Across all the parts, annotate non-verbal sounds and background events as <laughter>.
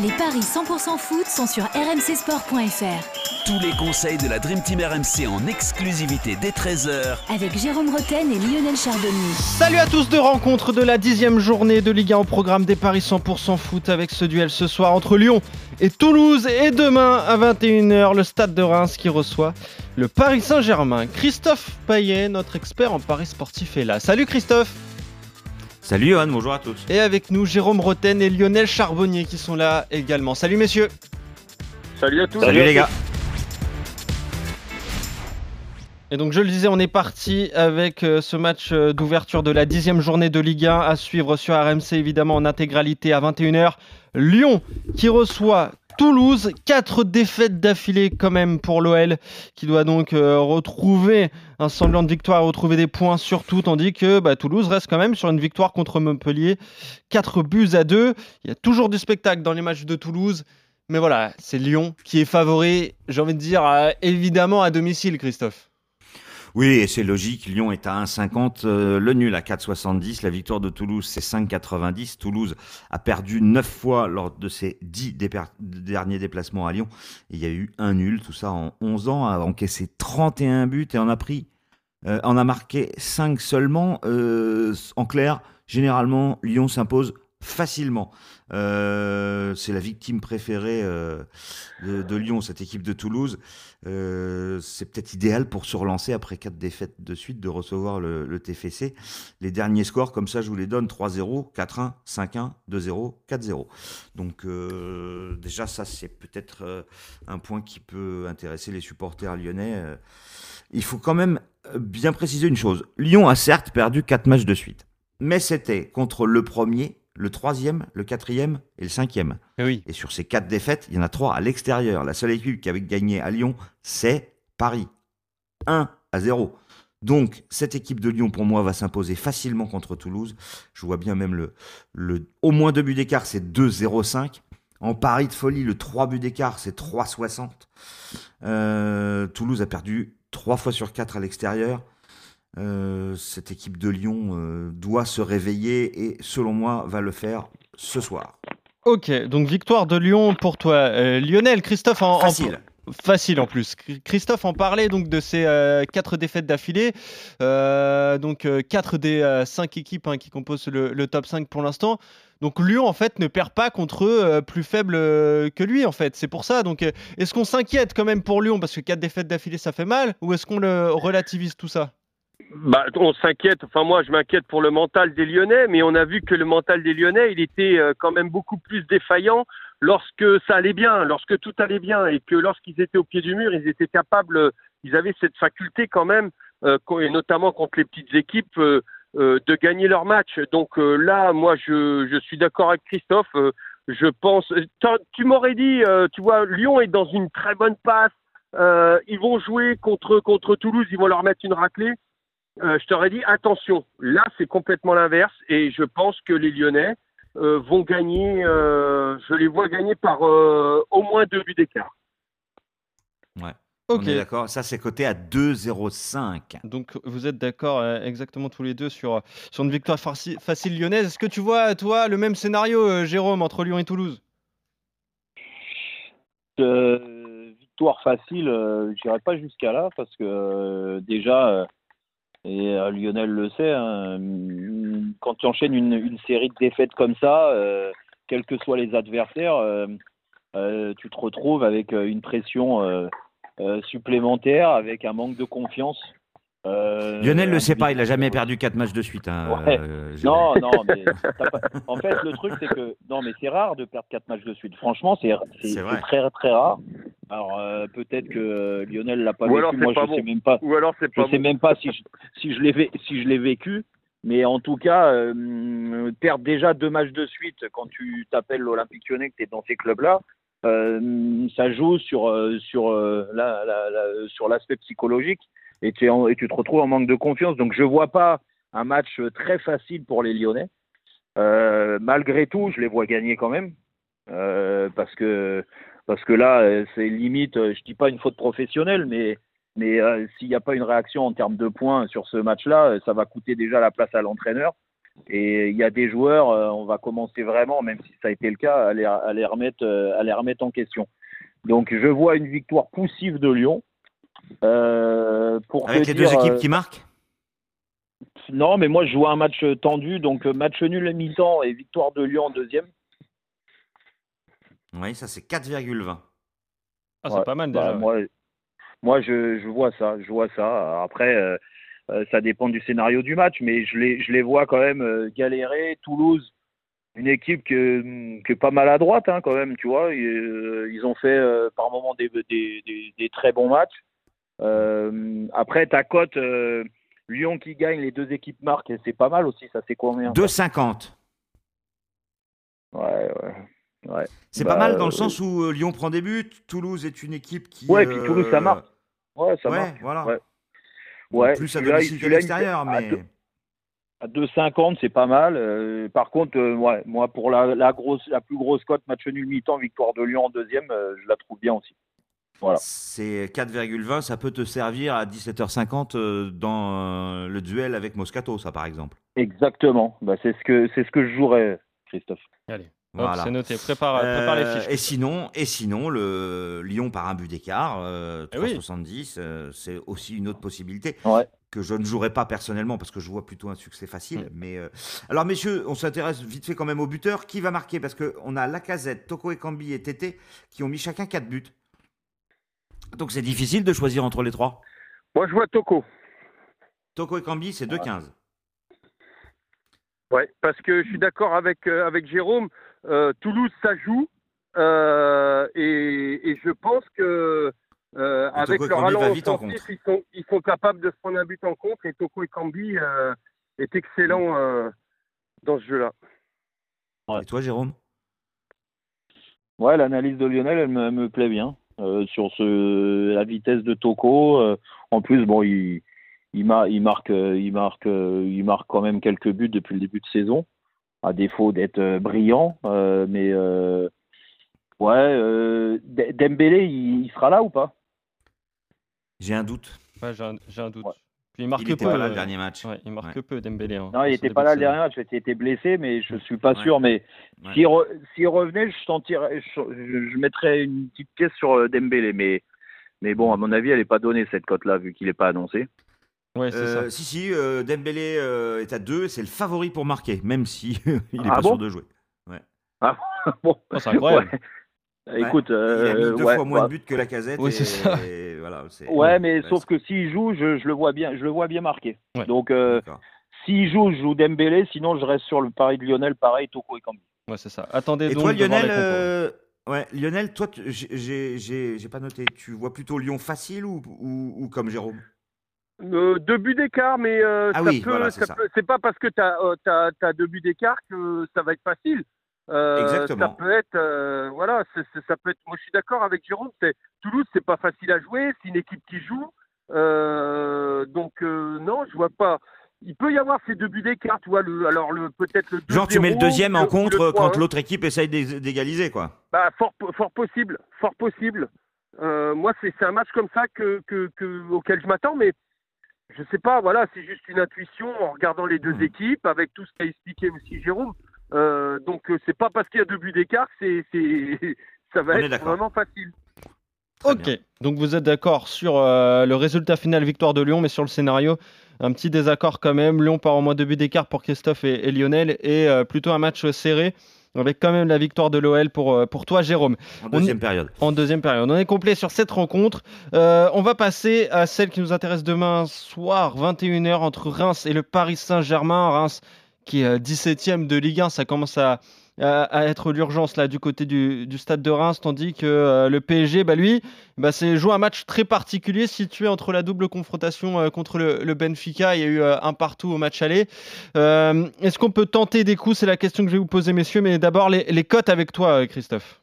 Les paris 100% foot sont sur rmcsport.fr. Tous les conseils de la Dream Team RMC en exclusivité dès 13h Avec Jérôme Roten et Lionel Charbonnier. Salut à tous de rencontre de la dixième journée de Ligue 1 au programme des paris 100% foot avec ce duel ce soir entre Lyon et Toulouse et demain à 21h le stade de Reims qui reçoit le Paris Saint-Germain. Christophe Payet, notre expert en paris sportif est là. Salut Christophe Salut Johan, bonjour à tous. Et avec nous Jérôme Roten et Lionel Charbonnier qui sont là également. Salut messieurs Salut à tous. Salut, les gars. Et donc je le disais, on est parti avec euh, ce match euh, d'ouverture de la dixième journée de Ligue 1 à suivre sur RMC évidemment en intégralité à 21h. Lyon qui reçoit Toulouse, quatre défaites d'affilée quand même pour l'OL, qui doit donc euh, retrouver un semblant de victoire, retrouver des points surtout, tandis que bah, Toulouse reste quand même sur une victoire contre Montpellier, 4 buts à 2. Il y a toujours du spectacle dans les matchs de Toulouse, mais voilà, c'est Lyon qui est favori, j'ai envie de dire, évidemment à domicile, Christophe. Oui, et c'est logique. Lyon est à 1,50, euh, le nul à 4,70. La victoire de Toulouse, c'est 5,90. Toulouse a perdu 9 fois lors de ses 10 derniers déplacements à Lyon. il y a eu un nul, tout ça en 11 ans, a encaissé 31 buts et en a pris, euh, marqué 5 seulement. Euh, en clair, généralement, Lyon s'impose facilement. Euh, c'est la victime préférée euh, de, Lyon, cette équipe de Toulouse. Euh, c'est peut-être idéal pour se relancer après quatre défaites de suite, de recevoir le, TFC. Les derniers scores, comme ça, je vous les donne 3-0, 4-1, 5-1, 2-0, 4-0. Donc déjà, ça, c'est peut-être un point qui peut intéresser les supporters lyonnais. il faut quand même bien préciser une chose. Lyon a certes perdu quatre matchs de suite, mais c'était contre le premier le troisième, le quatrième et le cinquième. Et, eh oui. et sur ces quatre défaites, il y en a trois à l'extérieur. La seule équipe qui avait gagné à Lyon, c'est Paris. 1 à 0. Donc, cette équipe de Lyon, pour moi, va s'imposer facilement contre Toulouse. Je vois bien même le, le au moins deux buts d'écart, c'est 2-0-5. En Paris de folie, le 3 buts d'écart, c'est 3-60. Euh, Toulouse a perdu 3 fois sur 4 à l'extérieur. Euh, cette équipe de Lyon euh, doit se réveiller et, selon moi, va le faire ce soir. Ok, donc victoire de Lyon pour toi. Euh, Lionel, Christophe en... Facile. Facile en plus. Christophe en parlait donc de ces quatre défaites d'affilée. donc quatre des cinq équipes hein, qui composent le, top 5 pour l'instant. Donc Lyon en fait ne perd pas contre eux plus faibles que lui en fait. C'est pour ça. Donc est-ce qu'on s'inquiète quand même pour Lyon? Parce que quatre défaites d'affilée ça fait mal ou est-ce qu'on le relativise tout ça? Bah, on s'inquiète, enfin moi je m'inquiète pour le mental des Lyonnais, mais on a vu que le mental des Lyonnais, il était euh, quand même beaucoup plus défaillant lorsque ça allait bien, lorsque tout allait bien, et que lorsqu'ils étaient au pied du mur, ils étaient capables, ils avaient cette faculté quand même, euh, et notamment contre les petites équipes, euh, de gagner leur match. Donc là, moi je, je suis d'accord avec Christophe, je pense, tu m'aurais dit, tu vois, Lyon est dans une très bonne passe, ils vont jouer contre, contre Toulouse, ils vont leur mettre une raclée. Euh, je t'aurais dit attention. Là, c'est complètement l'inverse et je pense que les Lyonnais euh, vont gagner. Euh, je les vois gagner par au moins deux buts d'écart. Ouais. Ok. On est d'accord. Ça, c'est coté à 2,05. Donc, vous êtes d'accord exactement tous les deux sur, sur une victoire facile lyonnaise. Est-ce que tu vois, toi, le même scénario, Jérôme, entre Lyon et Toulouse? Victoire facile, je n'irai pas jusqu'à là parce que déjà et euh, Lionel le sait, hein, quand tu enchaînes une, une, série de défaites comme ça, euh, quels que soient les adversaires, euh, tu te retrouves avec une pression supplémentaire, avec un manque de confiance. Euh, Lionel le sait pas, il a jamais perdu quatre matchs de suite. Hein, euh, non, <laughs> non, mais en fait le truc c'est que non, mais c'est rare de perdre quatre matchs de suite. Franchement, c'est très très rare. Alors euh, peut-être que Lionel l'a pas vécu. Moi, je sais même pas. Ou alors c'est pas. Je sais même pas si je, si je l'ai si je l'ai vécu. Mais en tout cas, perdre déjà deux matchs de suite quand tu t'appelles l'Olympique Lyonnais, que tu es dans ces clubs-là, ça joue sur sur la, sur l'aspect psychologique et tu, et tu te retrouves en manque de confiance. Donc je ne vois pas un match très facile pour les Lyonnais. Euh, malgré tout, je les vois gagner quand même. Euh, parce que parce que là, c'est limite, je dis pas une faute professionnelle, mais mais euh, s'il n'y a pas une réaction en termes de points sur ce match-là, ça va coûter déjà la place à l'entraîneur. Et il y a des joueurs, euh, on va commencer vraiment, même si ça a été le cas, à les, remettre, euh, à les remettre en question. Donc je vois une victoire poussive de Lyon. Euh, pour Avec les dire, deux équipes euh, qui marquent Non, mais moi je vois un match tendu, donc euh, match nul à mi-temps et victoire de Lyon en deuxième. Oui, ça c'est 4,20. Ah, c'est Ouais, pas mal Bah, déjà. ouais. moi, moi je, je vois ça, je vois ça. Après, euh, ça dépend du scénario du match, mais je les, je les vois quand même euh, galérer. Toulouse, une équipe que, que pas mal à droite hein, quand même, tu vois. Ils, euh, ils ont fait euh, par moments des, des, des, des très bons matchs. Euh, après, ta cote, euh, Lyon qui gagne, les deux équipes marquent, c'est pas mal aussi. Ça, c'est combien 2,50. Ouais, ouais. ouais. C'est Bah, pas mal dans le euh, sens où euh, Lyon prend des buts, Toulouse est une équipe qui. Ouais, et puis Toulouse, ça euh, marque. Ouais, ça ouais, voilà. Ouais. Ouais, Plus à domicile que l'extérieur, mais. deux- À 2,50, c'est pas mal. Euh, par contre, euh, ouais, moi, pour la, la, grosse, la plus grosse cote, match nul mi-temps, victoire de Lyon en deuxième, euh, je la trouve bien aussi. Voilà. C'est 4,20, ça peut te servir à 17h50 euh, dans euh, le duel avec Moscato, ça par exemple. Exactement. Bah, c'est ce que c'est ce que je jouerais, Christophe. Allez, Voilà. c'est noté. Prépare, prépare les Euh, fiches. et sinon, et sinon, le Lyon par un but d'écart, euh, Eh oui. 3,70, euh, c'est aussi une autre possibilité Ouais. que je ne jouerai pas personnellement parce que je vois plutôt un succès facile. Mm. Mais euh, alors, messieurs, on s'intéresse vite fait quand même au buteur. Qui va marquer? Parce que on a Lacazette, Toko Ekambi et Tété qui ont mis chacun 4 buts. Donc c'est difficile de choisir entre les trois? Moi, je vois Toko. Toko Ekambi, c'est 2,15. Ouais, parce que je suis d'accord avec, euh, avec Jérôme. euh, Toulouse, ça joue. euh, et, et je pense que euh, Et avec leur allant offensif, ils sont, ils sont capables de se prendre un but en contre. Et Toko Ekambi euh, est excellent euh, dans ce jeu-là. Et toi, Jérôme? Ouais, l'analyse de Lionel, elle me, me plaît bien. Euh, sur ce, la vitesse de Toko. euh, en plus, bon, il, il, mar- il, marque, euh, il, marque, il marque quand même quelques buts depuis le début de saison, à défaut d'être brillant. euh, mais euh, ouais, euh, Dembélé, il, il sera là ou pas? J'ai un doute. Ouais, j'ai un, doute. Ouais. Puis il marque Il était peu. pas là euh, le dernier match. ouais, il marque Ouais. peu Dembélé. hein, Non, il n'était pas là le saison. dernier match, il était blessé, mais je suis pas Ouais. sûr. Mais Ouais. s'il re- s'il revenait, je, sentirais, je, mettrais une petite pièce sur euh, Dembélé. Mais, mais bon, à mon avis, elle n'est pas donnée cette cote-là, vu qu'il n'est pas annoncé. Ouais, c'est Euh, ça. si, si, euh, Dembélé euh, est à 2, c'est le favori pour marquer, même si <laughs> il n'est Ah pas bon sûr de jouer. bon, <laughs> Oh, c'est incroyable. ouais. Écoute, il a euh, mis deux ouais, fois moins bah, de buts que la casette. Oui, et, c'est ça. et voilà, ouais, mais Ouais, sauf que s'il joue, je, je le vois bien, je le vois bien marqué. Ouais. Donc, euh, s'il joue, je joue Dembélé. Sinon, je reste sur le pari de Lionel, pareil, Toko et Cambi. Ouais, c'est ça. Attendez Et donc toi, Lionel, euh, ouais, Lionel, toi, tu- j'ai- j'ai j'ai- j'ai pas noté. Tu vois plutôt Lyon facile ou, ou, ou comme Jérôme? Euh, deux buts d'écart, mais euh, Ah oui, voilà, c'est ça ça. peut- c'est pas parce que tu as, deux buts d'écart que ça va être facile. Euh, Exactement. Ça peut être, euh, voilà, ça peut être. Moi, je suis d'accord avec Jérôme. C'est Toulouse, c'est pas facile à jouer. C'est une équipe qui joue. Euh, donc non, je vois pas. Il peut y avoir ces deux buts d'écart, tu vois. Le, alors le peut-être le. Genre, tu mets le 2-0, deuxième en contre quand 3-1. l'autre équipe essaye d'é- d'égaliser, quoi. Bah, fort, fort possible, fort possible. Moi, c'est un match comme ça que, que, que- auquel je m'attends, mais je sais pas. Voilà, c'est juste une intuition en regardant les deux Hmm. équipes, avec tout ce qu'a expliqué aussi Jérôme. Euh, donc, euh, c'est pas parce qu'il y a deux buts d'écart, c'est c'est <laughs> ça va être vraiment facile. Très Ok, bien. donc vous êtes d'accord sur euh, le résultat final victoire de Lyon, mais sur le scénario, un petit désaccord quand même. Lyon part au moins deux buts d'écart pour Christophe et, et Lionel, et euh, plutôt un match serré, avec quand même la victoire de l'OL pour, pour toi, Jérôme, En On deuxième période. en deuxième période. On est complet sur cette rencontre. Euh, on va passer à celle qui nous intéresse demain soir, 21h, entre Reims et le Paris Saint-Germain. Reims qui est 17e de Ligue 1, ça commence à, être l'urgence là du côté du, stade de Reims, tandis que euh, le PSG, bah, lui, bah, joué un match très particulier situé entre la double confrontation euh, contre le, Benfica. Il y a eu euh, un partout au match aller. Euh, Est-ce qu'on peut tenter des coups? C'est la question que je vais vous poser, messieurs. Mais d'abord, les, cotes avec toi, euh, Christophe.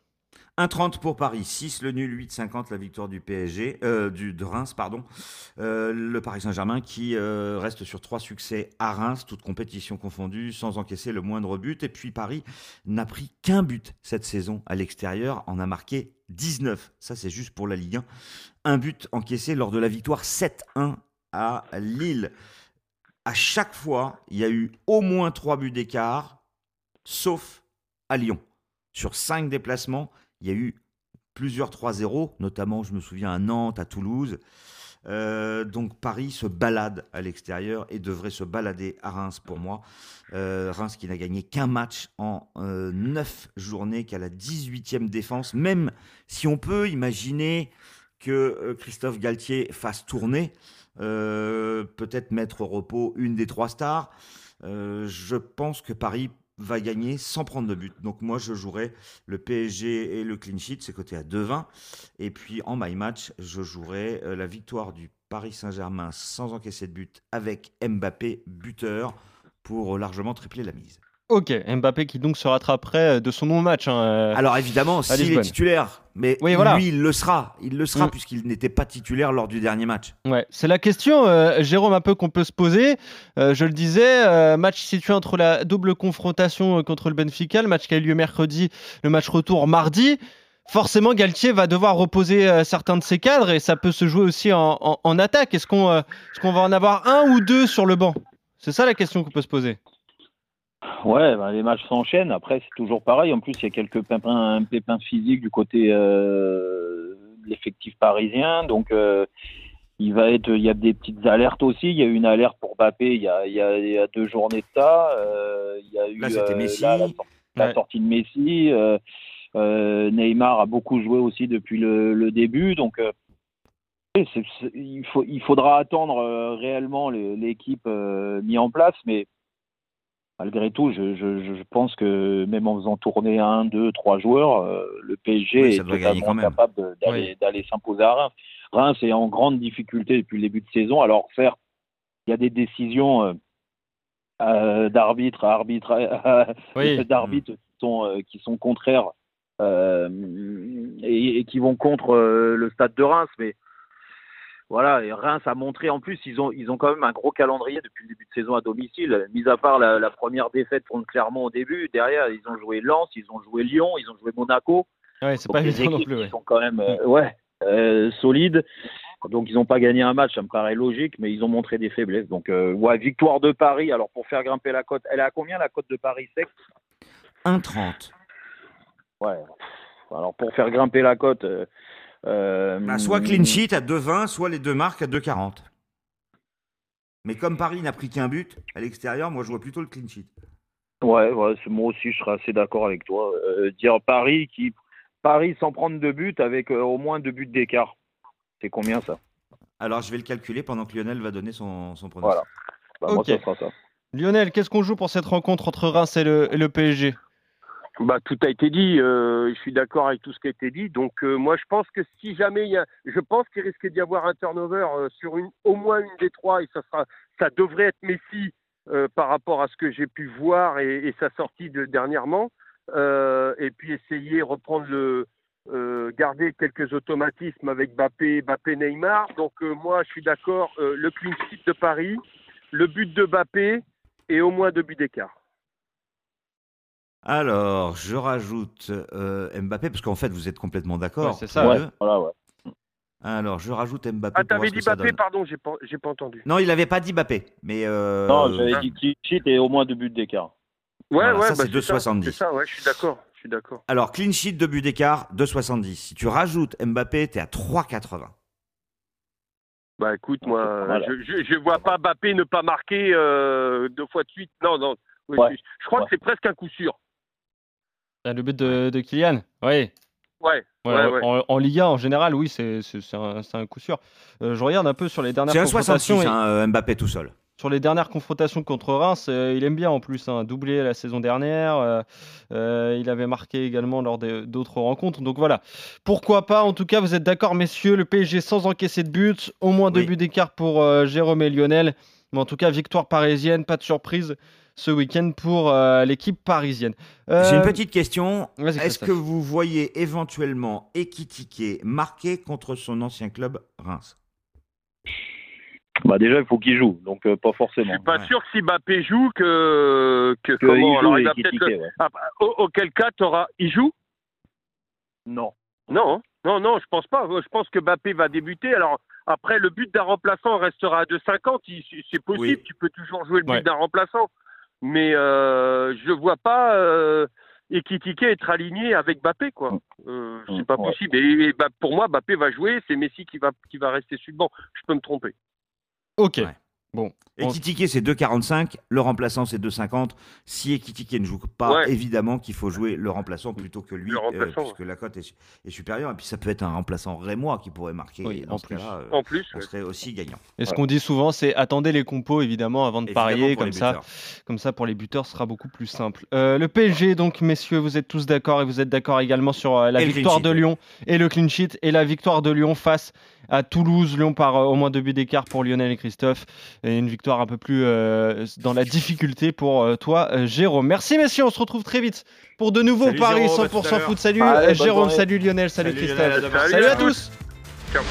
1,30 pour Paris, 6 le nul, 8,50 la victoire du PSG, euh, du, de Reims, pardon. Euh, le Paris Saint-Germain qui euh, reste sur trois succès à Reims, toute compétition confondue, sans encaisser le moindre but. Et puis Paris n'a pris qu'un but cette saison à l'extérieur, en a marqué 19. Ça, c'est juste pour la Ligue 1. Un but encaissé lors de la victoire 7-1 à Lille. à chaque fois, il y a eu au moins trois buts d'écart, sauf à Lyon. Sur cinq déplacements, il y a eu plusieurs 3-0, notamment, je me souviens, à Nantes, à Toulouse. Euh, donc Paris se balade à l'extérieur et devrait se balader à Reims pour moi. Euh, Reims qui n'a gagné qu'un match en euh, 9 journées, qui a la 18e défense, même si on peut imaginer que euh, Christophe Galtier fasse tourner, peut-être mettre au repos une des trois stars. Je pense que Paris va gagner sans prendre de but. Donc moi, je jouerai le PSG et le clean sheet, c'est coté à 2,20. Et puis en my match, je jouerai euh, la victoire du Paris Saint-Germain sans encaisser de but avec Mbappé buteur pour largement tripler la mise. Ok, Mbappé qui donc se rattraperait de son non-match. Hein, euh, Alors évidemment, s'il est titulaire, mais Oui, voilà. lui, il le sera. Il le sera Mm. puisqu'il n'était pas titulaire lors du dernier match. Ouais, c'est la question, euh, Jérôme, un peu qu'on peut se poser. Euh, je le disais, euh, match situé entre la double confrontation euh, contre le Benfica, le match qui a eu lieu mercredi, le match retour mardi. Forcément, Galtier va devoir reposer euh, certains de ses cadres et ça peut se jouer aussi en, en- en attaque. Est-ce qu'on euh, est-ce qu'on va en avoir un ou deux sur le banc? C'est ça la question qu'on peut se poser. Ouais, ben, les matchs s'enchaînent. Après, c'est toujours pareil. En plus, il y a quelques pépins, pépins physiques du côté euh, de l'effectif parisien. Donc, euh, il va être, il y a des petites alertes aussi. Il y a eu une alerte pour Mbappé il y a, il y a, il y a deux journées de ça. Euh, il y a eu Là, euh, Messi. là, la, la Ouais. sortie de Messi. Neymar a beaucoup joué aussi depuis le, le début. Donc, il, faut, il faudra attendre réellement l'équipe mise en place, mais malgré tout, je, je, je pense que même en faisant tourner un, deux, trois joueurs, euh, le PSG Oui, est totalement capable d'aller s'imposer à Reims. Reims est en grande difficulté depuis le début de saison. Alors certes, il y a des décisions euh, euh, d'arbitre à arbitre, Oui. <laughs> d'arbitres qui sont euh, qui sont contraires euh, et, et qui vont contre euh, le stade de Reims, mais voilà, et Reims a montré en plus, ils ont, ils ont quand même un gros calendrier depuis le début de saison à domicile, mis à part la, la première défaite contre Clermont au début. Derrière, ils ont joué Lens, ils ont joué Lyon, ils ont joué Monaco. Ouais, c'est pas les évident non équipes plus. qui ouais. sont quand même euh, ouais, euh, solides. Donc, ils n'ont pas gagné un match, ça me paraît logique, mais ils ont montré des faiblesses. Donc, euh, ouais, victoire de Paris. Alors, pour faire grimper la cote, elle est à combien la cote de Paris sec 1,30. Ouais. Alors, pour faire grimper la cote. Euh, Bah, soit clean sheet à 2,20, soit les deux marques à 2,40. Mais comme Paris n'a pris qu'un but à l'extérieur, moi je vois plutôt le clean sheet. Ouais, moi aussi, je serais assez d'accord avec toi. Euh, dire Paris qui Paris sans prendre de but avec euh, au moins deux buts d'écart. C'est combien ça? Alors je vais le calculer pendant que Lionel va donner son, son pronostic. Voilà. Bah, Moi, Ok. ça sera ça. Lionel, qu'est-ce qu'on joue pour cette rencontre entre Reims et le, et le PSG Bah, tout a été dit. euh, je suis d'accord avec tout ce qui a été dit. Donc, euh, moi, je pense que si jamais il y a, je pense qu'il risque d'y avoir un turnover euh, sur une, au moins une des trois, et ça sera, ça devrait être Messi euh, par rapport à ce que j'ai pu voir et, et sa sortie de dernièrement. Euh, et puis essayer reprendre le, euh, garder quelques automatismes avec Bappé, Bappé, Neymar. Donc, moi, je suis d'accord. le clean sheet de Paris, le but de Bappé et au moins deux buts d'écart. Alors, je rajoute euh, Mbappé, parce qu'en fait vous êtes complètement d'accord. Ouais, c'est ça, Ouais, deux. voilà, ouais. Alors, je rajoute Mbappé. Ah, t'avais dit que ça Bappé, donne. pardon, j'ai pas, j'ai pas entendu. Non, il n'avait pas dit Mbappé. Mais euh, Non, j'avais dit clean sheet et au moins deux buts d'écart. Ouais, Voilà, ouais, ça, bah, c'est 2,70. C'est ça, ouais, je suis d'accord. Je suis d'accord. Alors, clean sheet de but d'écart, 2,70. Si tu rajoutes Mbappé, tu es à 3,80. Bah écoute, moi, je, je, je vois pas Bappé ne pas marquer euh, deux fois de suite. Non, non. Oui, Ouais. je, je crois Ouais. que c'est presque un coup sûr. Ah, Le but de, de Kylian? Oui. Ouais. Ouais, Ouais, en- ouais. En, en Liga, en général, oui, c'est un, un coup sûr. Euh, je regarde un peu sur les dernières C'est un confrontations. 66, et- hein, euh, Mbappé tout seul. Sur les dernières confrontations contre Reims, euh, il aime bien en plus, hein, doublé la saison dernière. euh, euh, il avait marqué également lors d'autres rencontres. Donc voilà, pourquoi pas. En tout cas, vous êtes d'accord, messieurs, le PSG sans encaisser de but, au moins deux Oui. buts d'écart pour euh, Jérôme et Lionel. Mais en tout cas, victoire parisienne, pas de surprise ce week-end pour euh, l'équipe parisienne. Euh, J'ai une petite question. Est-ce que vous voyez éventuellement Ekitike marquer contre son ancien club Reims? Bah déjà, il faut qu'il joue, donc euh, pas Je forcément. suis pas Ouais. sûr que si Bappé joue que, que, Que comment il joue alors il va peut-être tiquait, le- ouais. Ah, bah, au- auquel cas t'auras il joue? Non. Non, hein? non, non, je pense pas. Je pense que Bappé va débuter. Alors Après, le but d'un remplaçant restera à 2,50. Il- c'est- C'est possible, Oui. tu peux toujours jouer le but Ouais. d'un remplaçant. Mais euh, je vois pas euh, Ekitike être aligné avec Bappé, quoi. Euh, c'est Mm, pas ouais. possible. Et, et bah, pour moi, Bappé va jouer, c'est Messi qui va, qui va rester sur le banc. Je peux me tromper. Ok. Ouais. Bon. Et On- c'est 2,45. Le remplaçant, c'est 2,50. Si Ekitike ne joue pas, Ouais. évidemment qu'il faut jouer le remplaçant plutôt que lui, Le remplaçant, puisque la cote est, est supérieure. Et puis ça peut être un remplaçant rémois qui pourrait marquer. Oui, en plus. euh, En plus, on serait aussi gagnant. Et ce qu'on dit souvent, c'est attendez les compos évidemment avant de Évidemment, parier, comme ça, comme ça pour les buteurs, ce sera beaucoup plus simple. Euh, le PSG, donc messieurs, vous êtes tous d'accord et vous êtes d'accord également sur euh, la Et victoire clean de sheet, Lyon et le clean sheet et la victoire de Lyon face à Toulouse. Lyon par euh, au moins deux buts d'écart pour Lionel et Christophe et une victoire un peu plus euh, dans la difficulté pour euh, toi, Jérôme. Merci messieurs, on se retrouve très vite pour de nouveaux Salut, paris Jérôme, à tout à 100% l'heure. foot. Salut Allez, Jérôme, salut Lionel, salut, Salut, Christophe. Lionel, à demain. salut à à tous. Ciao.